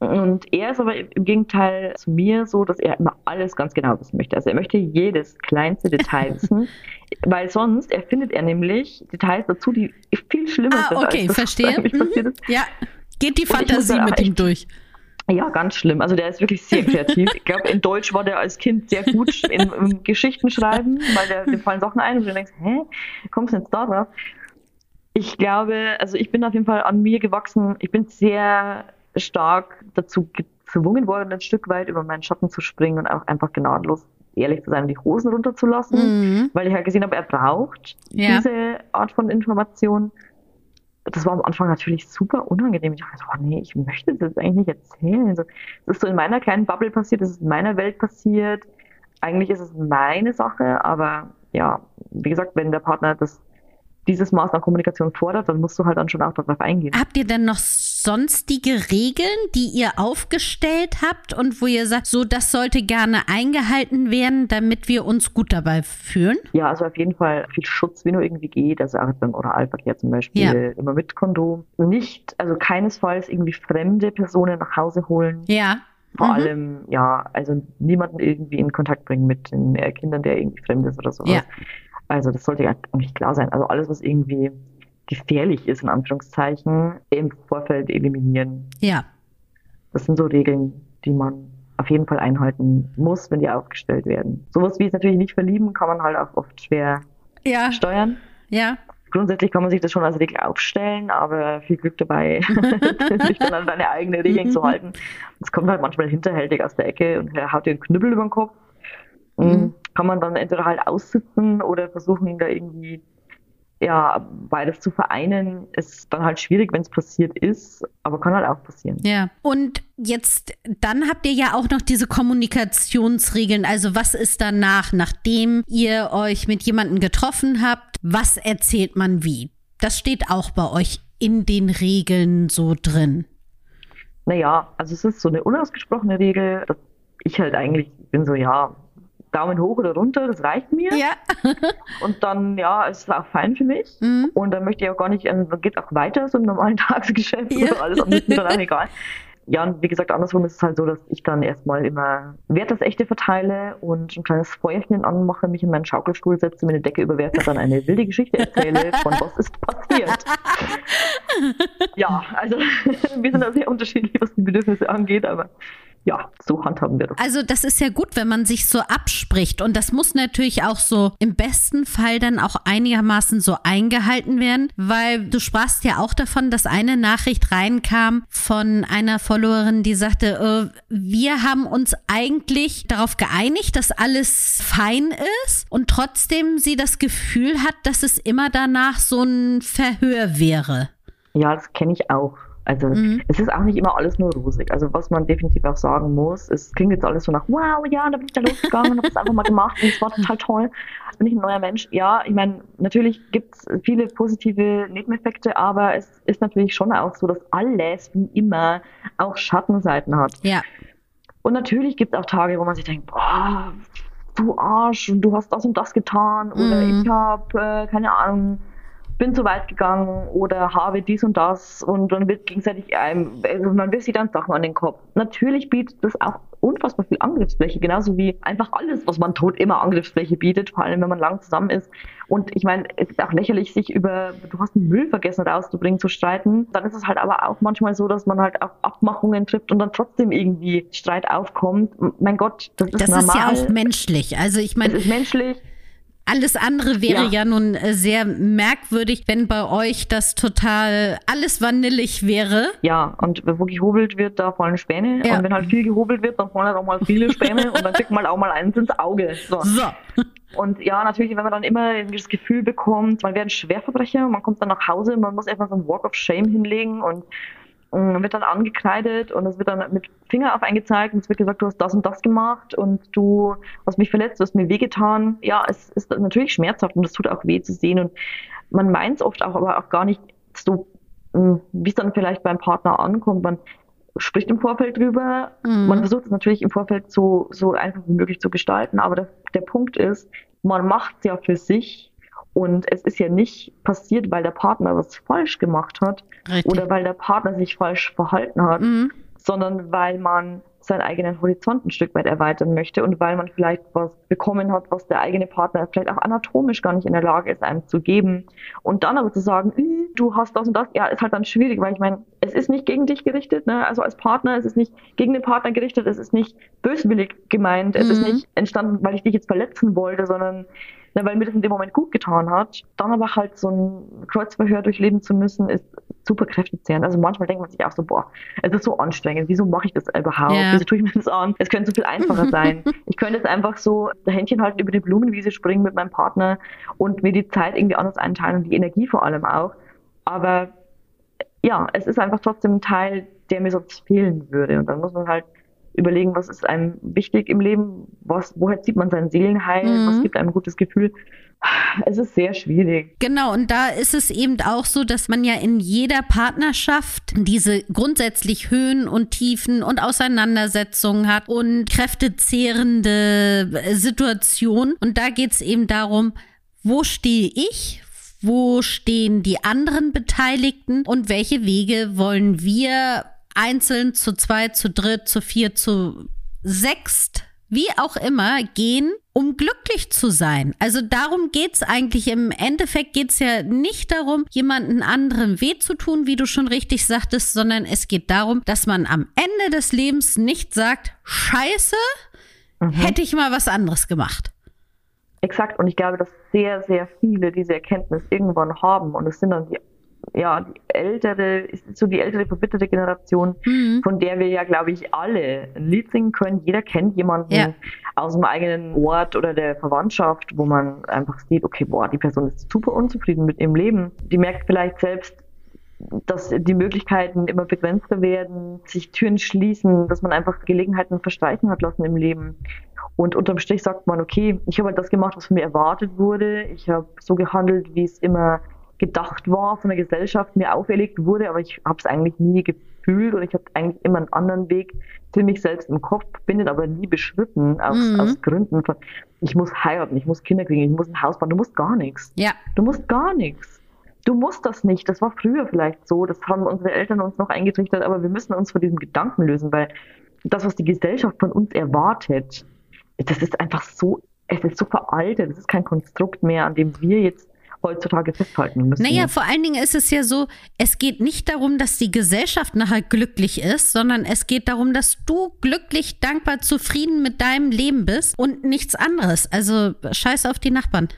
Und er ist aber im Gegenteil zu mir so, dass er immer alles ganz genau wissen möchte. Also er möchte jedes kleinste Detail wissen, weil sonst erfindet er nämlich Details dazu, die viel schlimmer ah, sind. Okay, als das, verstehe. Mhm. Ja, geht die Fantasie mit ihm durch. Ja, ganz schlimm. Also der ist wirklich sehr kreativ. Ich glaube, in Deutsch war der als Kind sehr gut in, in Geschichten schreiben, weil der, dem fallen Sachen ein und du denkst, hä, kommst du jetzt da drauf? Ich glaube, also ich bin auf jeden Fall an mir gewachsen. Ich bin sehr stark dazu gezwungen worden, ein Stück weit über meinen Schatten zu springen und auch einfach gnadenlos ehrlich zu sein und die Hosen runterzulassen, mhm. weil ich halt gesehen habe, er braucht ja. diese Art von Information das war am Anfang natürlich super unangenehm. Ich dachte, oh nee, ich möchte das eigentlich nicht erzählen. Das ist so in meiner kleinen Bubble passiert, das ist in meiner Welt passiert. Eigentlich ist es meine Sache, aber ja, wie gesagt, wenn der Partner das dieses Maß an Kommunikation fordert, dann musst du halt dann schon auch darauf eingehen. Habt ihr denn noch sonstige Regeln, die ihr aufgestellt habt und wo ihr sagt, so das sollte gerne eingehalten werden, damit wir uns gut dabei fühlen? Ja, also auf jeden Fall viel Schutz, wie nur irgendwie geht. Also auch beim Oralverkehr zum Beispiel ja. immer mit Kondom. Nicht, also keinesfalls irgendwie fremde Personen nach Hause holen. Ja. Vor mhm. allem, ja, also niemanden irgendwie in Kontakt bringen mit den äh, Kindern, der irgendwie fremd ist oder sowas. Ja. Also das sollte ja eigentlich klar sein. Also alles, was irgendwie gefährlich ist, in Anführungszeichen, im Vorfeld eliminieren. Ja. Das sind so Regeln, die man auf jeden Fall einhalten muss, wenn die aufgestellt werden. Sowas wie es natürlich nicht verlieben, kann man halt auch oft schwer ja. steuern. Ja. Grundsätzlich kann man sich das schon als Regel aufstellen, aber viel Glück dabei, sich dann an deine eigenen Regeln zu halten. Es kommt halt manchmal hinterhältig aus der Ecke und haut dir einen Knüppel über den Kopf. Mhm. Kann man dann entweder halt aussitzen oder versuchen, da irgendwie ja, beides zu vereinen, ist dann halt schwierig, wenn es passiert ist, aber kann halt auch passieren. Ja, und jetzt, dann habt ihr ja auch noch diese Kommunikationsregeln. Also, was ist danach, nachdem ihr euch mit jemandem getroffen habt? Was erzählt man wie? Das steht auch bei euch in den Regeln so drin. Naja, also es ist so eine unausgesprochene Regel, dass ich halt eigentlich bin so, ja, Daumen hoch oder runter, das reicht mir. Ja. und dann, ja, ist es auch fein für mich. Mhm. Und dann möchte ich auch gar nicht, dann geht auch weiter so im normalen Tagesgeschäft ja. oder alles, ist mir dann auch egal. Ja, und wie gesagt, andersrum ist es halt so, dass ich dann erstmal immer Wert das Echte verteile und ein kleines Feuerchen anmache, mich in meinen Schaukelstuhl setze, mir eine Decke überwerfe, dann eine wilde Geschichte erzähle von was ist passiert. ja, also wir sind da sehr unterschiedlich, was die Bedürfnisse angeht, aber ja, so handhaben wir das. Also das ist ja gut, wenn man sich so abspricht und das muss natürlich auch so im besten Fall dann auch einigermaßen so eingehalten werden, weil du sprachst ja auch davon, dass eine Nachricht reinkam von einer Followerin, die sagte, äh, wir haben uns eigentlich darauf geeinigt, dass alles fein ist und trotzdem sie das Gefühl hat, dass es immer danach so ein Verhör wäre. Ja, das kenne ich auch. Also mhm. es ist auch nicht immer alles nur rosig. Also was man definitiv auch sagen muss, es klingt jetzt alles so nach, wow, ja, da bin ich da losgegangen und habe es einfach mal gemacht und es war total toll. Bin ich ein neuer Mensch. Ja, ich meine, natürlich gibt es viele positive Nebeneffekte, aber es ist natürlich schon auch so, dass alles wie immer auch Schattenseiten hat. Ja. Und natürlich gibt es auch Tage, wo man sich denkt, boah, du Arsch, und du hast das und das getan oder mhm. ich habe, äh, keine Ahnung, bin zu weit gegangen oder habe dies und das und dann wird gegenseitig einem, also man wirft sich dann Sachen an den Kopf. Natürlich bietet das auch unfassbar viel Angriffsfläche, genauso wie einfach alles, was man tut, immer Angriffsfläche bietet, vor allem wenn man lang zusammen ist. Und ich meine, es ist auch lächerlich, sich über, du hast einen Müll vergessen rauszubringen, zu streiten. Dann ist es halt aber auch manchmal so, dass man halt auch Abmachungen trifft und dann trotzdem irgendwie Streit aufkommt. Mein Gott, das ist das normal. Das ist ja auch menschlich. Also ich meine, es ist menschlich. Alles andere wäre ja. ja. nun äh, sehr merkwürdig, wenn bei euch das total alles vanillig wäre. Ja, und wo gehobelt wird, da fallen Späne. Ja. Und wenn halt viel gehobelt wird, dann fallen halt auch mal viele Späne und dann kriegt man auch mal eins ins Auge. So. so. Und ja, natürlich, wenn man dann immer das Gefühl bekommt, man wäre ein Schwerverbrecher, man kommt dann nach Hause, man muss einfach so einen Walk of Shame hinlegen und wird dann angekreidet und es wird dann mit Finger auf eingezeigt und es wird gesagt, du hast das und das gemacht und du hast mich verletzt, du hast mir wehgetan. Ja, es ist natürlich schmerzhaft und es tut auch weh zu sehen und man meint es oft auch, aber auch gar nicht so, hm, wie es dann vielleicht beim Partner ankommt. Man spricht im Vorfeld drüber. Mhm. Man versucht es natürlich im Vorfeld so, so einfach wie möglich zu gestalten, aber der, der Punkt ist, man macht es ja für sich und es ist ja nicht passiert, weil der Partner was falsch gemacht hat Richtig. oder weil der Partner sich falsch verhalten hat, mhm. sondern weil man seinen eigenen Horizont ein Stück weit erweitern möchte und weil man vielleicht was bekommen hat, was der eigene Partner vielleicht auch anatomisch gar nicht in der Lage ist, einem zu geben. Und dann aber zu sagen, du hast das und das, ja, ist halt dann schwierig, weil ich meine, es ist nicht gegen dich gerichtet, ne? also als Partner, es ist nicht gegen den Partner gerichtet, es ist nicht böswillig gemeint, es mhm. ist nicht entstanden, weil ich dich jetzt verletzen wollte, sondern ne, weil mir das in dem Moment gut getan hat. Dann aber halt so ein Kreuzverhör durchleben zu müssen, ist super kräftezehrend. Also manchmal denkt man sich auch so, boah, es ist so anstrengend, wieso mache ich das überhaupt? Ja. Wieso tue ich mir das an? Es könnte so viel einfacher sein. ich könnte jetzt einfach so Händchen halten über die Blumenwiese springen mit meinem Partner und mir die Zeit irgendwie anders einteilen und die Energie vor allem auch. Aber ja, es ist einfach trotzdem ein Teil, der mir sonst fehlen würde. Und dann muss man halt überlegen, was ist einem wichtig im Leben, was, woher zieht man sein Seelenheil, mhm. was gibt einem ein gutes Gefühl. Es ist sehr schwierig. Genau, und da ist es eben auch so, dass man ja in jeder Partnerschaft diese grundsätzlich Höhen und Tiefen und Auseinandersetzungen hat und kräftezehrende Situationen. Und da geht es eben darum, wo stehe ich? Wo stehen die anderen Beteiligten und welche Wege wollen wir einzeln, zu zweit, zu dritt, zu vier, zu sechst, wie auch immer, gehen, um glücklich zu sein. Also darum geht's eigentlich. Im Endeffekt geht's ja nicht darum, jemanden anderen weh zu tun, wie du schon richtig sagtest, sondern es geht darum, dass man am Ende des Lebens nicht sagt, scheiße, mhm. hätte ich mal was anderes gemacht. Exakt. Und ich glaube, dass sehr, sehr viele diese Erkenntnis irgendwann haben. Und es sind dann die ja, die ältere, ist so die ältere verbitterte Generation, mhm. von der wir ja, glaube ich, alle ein Lied singen können. Jeder kennt jemanden ja. aus dem eigenen Ort oder der Verwandtschaft, wo man einfach sieht, okay, boah, die Person ist super unzufrieden mit ihrem Leben. Die merkt vielleicht selbst, dass die Möglichkeiten immer begrenzter werden, sich Türen schließen, dass man einfach Gelegenheiten verstreichen hat lassen im Leben. Und unterm Strich sagt man, okay, ich habe halt das gemacht, was von mir erwartet wurde. Ich habe so gehandelt, wie es immer gedacht war, von der Gesellschaft mir auferlegt wurde, aber ich habe es eigentlich nie gefühlt und ich habe eigentlich immer einen anderen Weg für mich selbst im Kopf, bin aber nie beschritten aus, mhm. aus Gründen von, ich muss heiraten, ich muss Kinder kriegen, ich muss ein Haus bauen, du musst gar nichts. Ja. Du musst gar nichts. Du musst das nicht. Das war früher vielleicht so, das haben unsere Eltern uns noch eingetrichtert, aber wir müssen uns von diesem Gedanken lösen, weil das, was die Gesellschaft von uns erwartet, das ist einfach so, es ist so veraltet, es ist kein Konstrukt mehr, an dem wir jetzt heutzutage festhalten müssen. Naja, vor allen Dingen ist es ja so, es geht nicht darum, dass die Gesellschaft nachher glücklich ist, sondern es geht darum, dass du glücklich, dankbar, zufrieden mit deinem Leben bist und nichts anderes. Also scheiß auf die Nachbarn.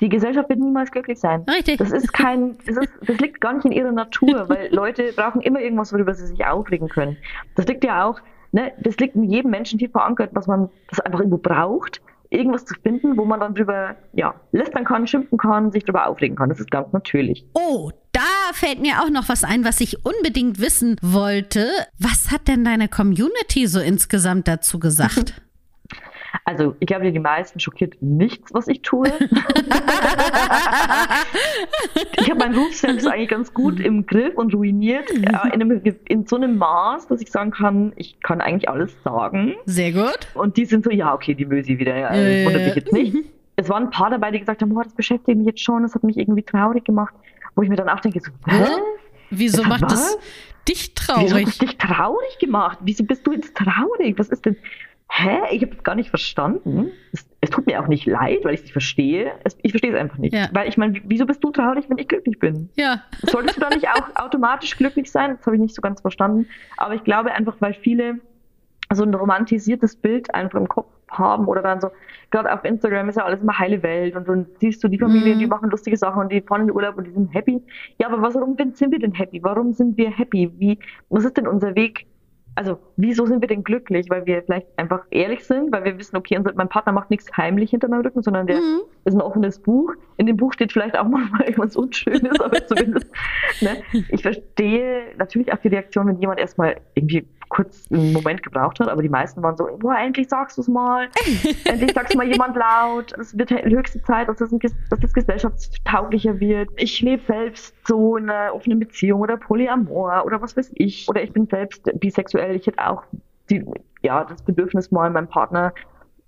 Die Gesellschaft wird niemals glücklich sein. Richtig. Das ist kein, das, ist, das liegt gar nicht in ihrer Natur, weil Leute brauchen immer irgendwas, worüber sie sich aufregen können. Das liegt ja auch, ne, das liegt in jedem Menschen tief verankert, was man das einfach irgendwo braucht irgendwas zu finden, wo man dann drüber, ja, lästern kann, schimpfen kann, sich drüber aufregen kann. Das ist ganz natürlich. Oh, da fällt mir auch noch was ein, was ich unbedingt wissen wollte. Was hat denn deine Community so insgesamt dazu gesagt? Also, ich glaube, die meisten schockiert nichts, was ich tue. ich habe meinen Ruf selbst eigentlich ganz gut im Griff und ruiniert. In, einem, in, so einem Maß, dass ich sagen kann, ich kann eigentlich alles sagen. Sehr gut. Und die sind so, ja, okay, die Mösi wieder. Ja, äh. wundert mich jetzt nicht. Es waren ein paar dabei, die gesagt haben, oh, das beschäftigt mich jetzt schon, das hat mich irgendwie traurig gemacht. Wo ich mir dann auch denke, so, hä? Wieso macht was? das dich traurig? Wieso hat das dich traurig gemacht? Wieso bist du jetzt traurig? Was ist denn? Hä, ich habe es gar nicht verstanden. Es, es, tut mir auch nicht leid, weil ich es nicht verstehe. Es, ich verstehe es einfach nicht. Ja. Weil ich meine, wieso bist du traurig, wenn ich glücklich bin? Ja. Solltest du da nicht auch automatisch glücklich sein? Das habe ich nicht so ganz verstanden. Aber ich glaube einfach, weil viele so ein romantisiertes Bild einfach im Kopf haben oder dann so, gerade auf Instagram ist ja alles immer heile Welt und dann siehst du die Familien, mhm. die machen lustige Sachen und die fahren in den Urlaub und die sind happy. Ja, aber warum sind wir denn happy? Warum sind wir happy? Wie, was ist denn unser Weg also wieso sind wir denn glücklich? Weil wir vielleicht einfach ehrlich sind, weil wir wissen, okay, unser, mein Partner macht nichts heimlich hinter meinem Rücken, sondern der Mhm. ist ein offenes Buch. In dem Buch steht vielleicht auch manchmal irgendwas Unschönes, aber zumindest, ne? Ich verstehe natürlich auch die Reaktion, wenn jemand erstmal irgendwie kurz einen Moment gebraucht hat, aber die meisten waren so, boah, endlich sagst du es mal, endlich sagst mal jemand laut, es wird höchste Zeit, dass das, ein, dass das gesellschaftstauglicher wird. Ich lebe selbst so in einer offenen Beziehung oder Polyamor oder was weiß ich, oder ich bin selbst bisexuell, ich hätte auch die, ja, das Bedürfnis mal meinem Partner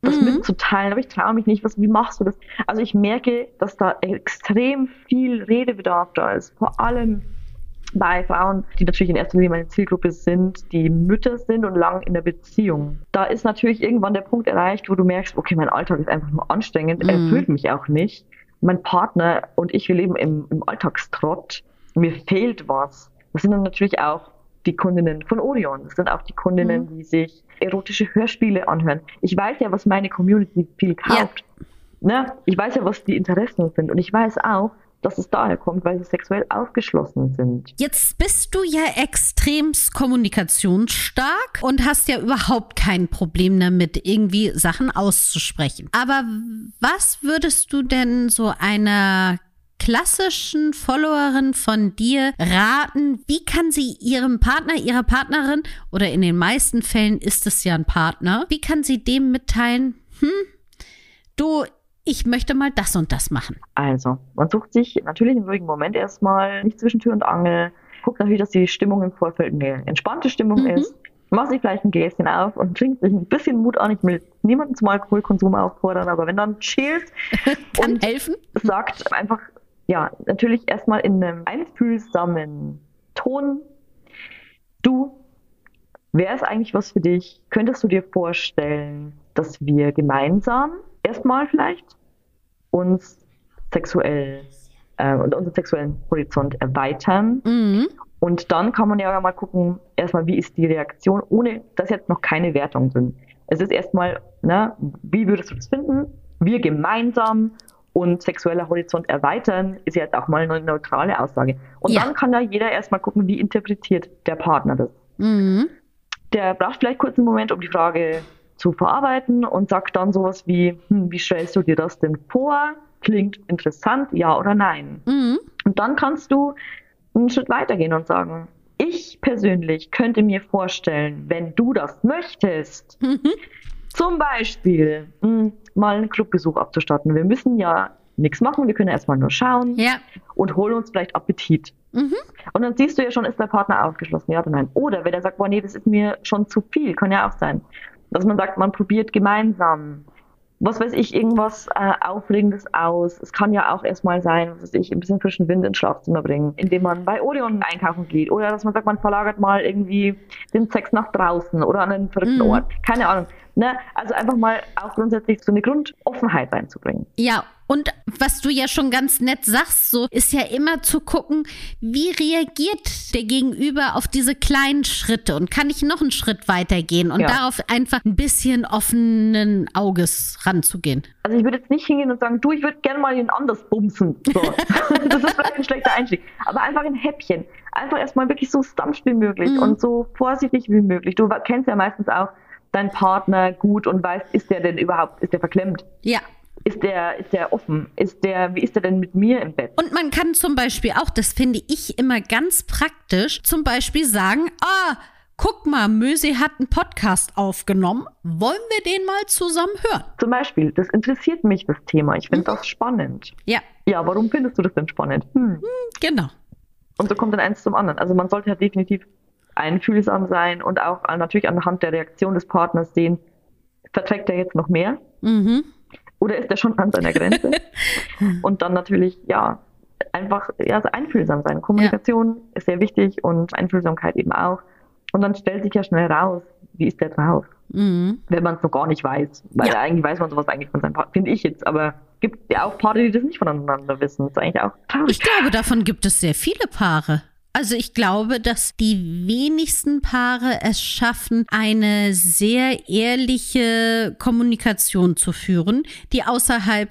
das Mhm. mitzuteilen, aber ich traue mich nicht. Was, wie machst du das? Also ich merke, dass da extrem viel Redebedarf da ist. Vor allem bei Frauen, die natürlich in erster Linie meine Zielgruppe sind, die Mütter sind und lang in der Beziehung. Da ist natürlich irgendwann der Punkt erreicht, wo du merkst, okay, mein Alltag ist einfach nur anstrengend, Mhm. erfüllt mich auch nicht. Mein Partner und ich, wir leben im, im Alltagstrott. Mir fehlt was. Das sind dann natürlich auch die Kundinnen von Orion. Das sind auch die Kundinnen, die sich erotische Hörspiele anhören. Ich weiß ja, was meine Community viel kauft. Ne? Ich weiß ja, was die Interessen sind. Und ich weiß auch, dass es daher kommt, weil sie sexuell aufgeschlossen sind. Jetzt bist du ja extremst kommunikationsstark und hast ja überhaupt kein Problem damit, irgendwie Sachen auszusprechen. Aber was würdest du denn so einer klassischen Followerin von dir raten? Wie kann sie ihrem Partner, ihrer Partnerin oder in den meisten Fällen ist es ja ein Partner, wie kann sie dem mitteilen, hm, du, ich möchte mal das und das machen? Also, man sucht sich natürlich einen ruhigen Moment erstmal, nicht zwischen Tür und Angel. Guckt natürlich, dass die Stimmung im Vorfeld eine entspannte Stimmung Mhm. ist. Macht sich vielleicht ein Gläschen auf und trinkt sich ein bisschen Mut an. Ich will niemanden zum Alkoholkonsum auffordern, aber wenn dann chillt und helfen? sagt einfach, ja, natürlich erstmal in einem einfühlsamen Ton, du, wäre es eigentlich was für dich? Könntest du dir vorstellen, dass wir gemeinsam erstmal vielleicht uns sexuell äh, und unseren sexuellen Horizont erweitern? Mhm. Und dann kann man ja mal gucken, erstmal, wie ist die Reaktion, ohne dass jetzt noch keine Wertung sind. Es ist erstmal, ne, wie würdest du das finden? Wir gemeinsam und sexueller Horizont erweitern, ist jetzt auch mal eine neutrale Aussage. Und Ja. dann kann da jeder erstmal gucken, wie interpretiert der Partner das. Mhm. Der braucht vielleicht kurz einen Moment, um die Frage zu verarbeiten und sagt dann sowas wie, hm, wie stellst du dir das denn vor? Klingt interessant, ja oder nein? Mhm. Und dann kannst du einen Schritt weitergehen und sagen, ich persönlich könnte mir vorstellen, wenn du das möchtest, Mhm. zum Beispiel mh, mal einen Clubbesuch abzustatten. Wir müssen ja nichts machen, wir können erstmal nur schauen Ja. und holen uns vielleicht Appetit. Mhm. Und dann siehst du ja schon, ist der Partner aufgeschlossen, ja oder nein. Oder wenn er sagt, boah, nee, das ist mir schon zu viel, kann ja auch sein. Dass man sagt, man probiert gemeinsam. Was weiß ich, irgendwas äh, Aufregendes aus. Es kann ja auch erstmal sein, was weiß ich, ein bisschen frischen Wind ins Schlafzimmer bringen, indem man bei Orion einkaufen geht. Oder dass man sagt, man verlagert mal irgendwie den Sex nach draußen oder an einen verrückten Mhm. Ort. Keine Ahnung. Ne? Also einfach mal auch grundsätzlich so eine Grundoffenheit reinzubringen. Ja, und was du ja schon ganz nett sagst, so ist ja immer zu gucken, wie reagiert der Gegenüber auf diese kleinen Schritte und kann ich noch einen Schritt weitergehen und Ja. darauf einfach ein bisschen offenen Auges ranzugehen. Also ich würde jetzt nicht hingehen und sagen, du, ich würde gerne mal ihn anders bumsen. So. das ist vielleicht ein schlechter Einstieg. Aber einfach in Häppchen. Einfach erstmal wirklich so sanft wie möglich Mhm. und so vorsichtig wie möglich. Du kennst ja meistens auch deinen Partner gut und weißt, ist der denn überhaupt, ist der verklemmt? Ja. Ist der, ist der offen? Ist der, wie ist der denn mit mir im Bett? Und man kann zum Beispiel auch, das finde ich immer ganz praktisch, zum Beispiel sagen, ah, guck mal, Mösi hat einen Podcast aufgenommen, wollen wir den mal zusammen hören? Zum Beispiel, das interessiert mich, das Thema. Ich finde das spannend. Ja, Ja, warum findest du das denn spannend? Hm. genau. Und so kommt dann eins zum anderen. Also man sollte halt definitiv einfühlsam sein und auch natürlich anhand der Reaktion des Partners sehen, verträgt er jetzt noch mehr Mhm. oder ist er schon an seiner Grenze? und dann natürlich, ja, einfach ja, also einfühlsam sein. Kommunikation ist sehr wichtig und Einfühlsamkeit eben auch. Und dann stellt sich ja schnell raus, wie ist der drauf, Mhm. wenn man es noch gar nicht weiß. Weil Ja. eigentlich weiß man sowas eigentlich von seinem Partner, finde ich jetzt. Aber gibt ja auch Paare, die das nicht voneinander wissen. Das ist eigentlich auch traurig. Ich glaube, davon gibt es sehr viele Paare. Also ich glaube, dass die wenigsten Paare es schaffen, eine sehr ehrliche Kommunikation zu führen, die außerhalb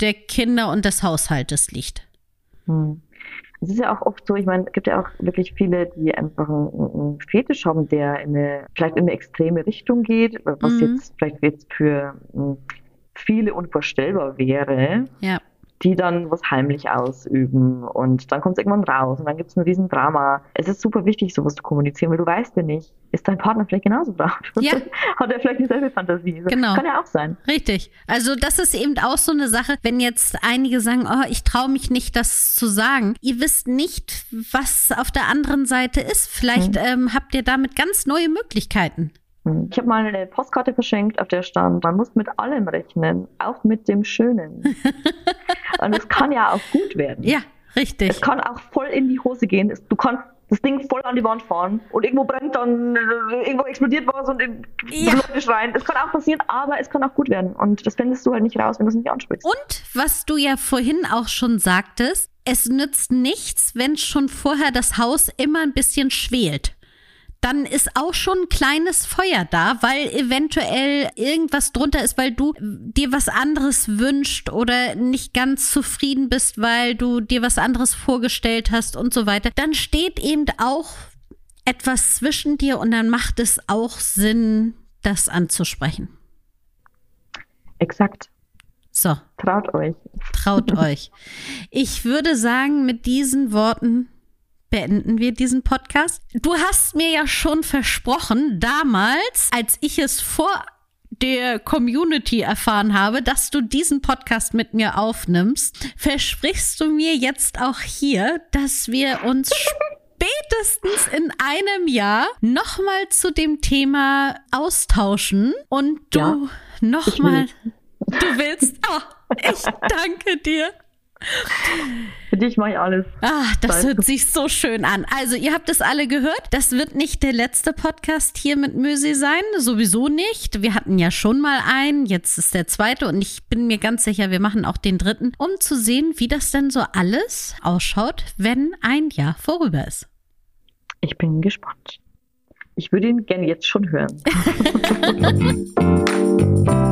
der Kinder und des Haushaltes liegt. Hm. Es ist ja auch oft so, ich meine, es gibt ja auch wirklich viele, die einfach einen, Fetisch haben, der in eine, vielleicht in eine extreme Richtung geht, was Mhm. jetzt vielleicht jetzt für mh, viele unvorstellbar wäre Ja. Die dann was heimlich ausüben und dann kommt es irgendwann raus und dann gibt es ein riesen Drama. Es ist super wichtig, sowas zu kommunizieren, weil du weißt ja nicht, ist dein Partner vielleicht genauso brav? Ja. Hat er vielleicht dieselbe Fantasie? Genau. Kann ja auch sein. Richtig. Also das ist eben auch so eine Sache, wenn jetzt einige sagen, oh, ich traue mich nicht, das zu sagen. Ihr wisst nicht, was auf der anderen Seite ist. Vielleicht ähm, habt ihr damit ganz neue Möglichkeiten. Hm. Ich habe mal eine Postkarte verschenkt, auf der stand, man muss mit allem rechnen, auch mit dem Schönen. und es kann ja auch gut werden. Ja, richtig. Es kann auch voll in die Hose gehen. Du kannst das Ding voll an die Wand fahren und irgendwo brennt dann, äh, irgendwo explodiert was und Ja. Leute schreien. Es kann auch passieren, aber es kann auch gut werden. Und das findest du halt nicht raus, wenn du es nicht ansprichst. Und was du ja vorhin auch schon sagtest, es nützt nichts, wenn schon vorher das Haus immer ein bisschen schwelt. Dann ist auch schon ein kleines Feuer da, weil eventuell irgendwas drunter ist, weil du dir was anderes wünscht oder nicht ganz zufrieden bist, weil du dir was anderes vorgestellt hast und so weiter. Dann steht eben auch etwas zwischen dir und dann macht es auch Sinn, das anzusprechen. Exakt. So. Traut euch. Traut euch. Ich würde sagen, mit diesen Worten beenden wir diesen Podcast. Du hast mir ja schon versprochen, damals, als ich es vor der Community erfahren habe, dass du diesen Podcast mit mir aufnimmst, versprichst du mir jetzt auch hier, dass wir uns spätestens in einem Jahr nochmal zu dem Thema austauschen und du Ja, nochmal. Du willst? Ah, ich danke dir. Für dich mache ich alles. Ah, das hört sich so schön an. Also, ihr habt es alle gehört. Das wird nicht der letzte Podcast hier mit Mösi sein. Sowieso nicht. Wir hatten ja schon mal einen. Jetzt ist der zweite. Und ich bin mir ganz sicher, wir machen auch den dritten, um zu sehen, wie das denn so alles ausschaut, wenn ein Jahr vorüber ist. Ich bin gespannt. Ich würde ihn gerne jetzt schon hören.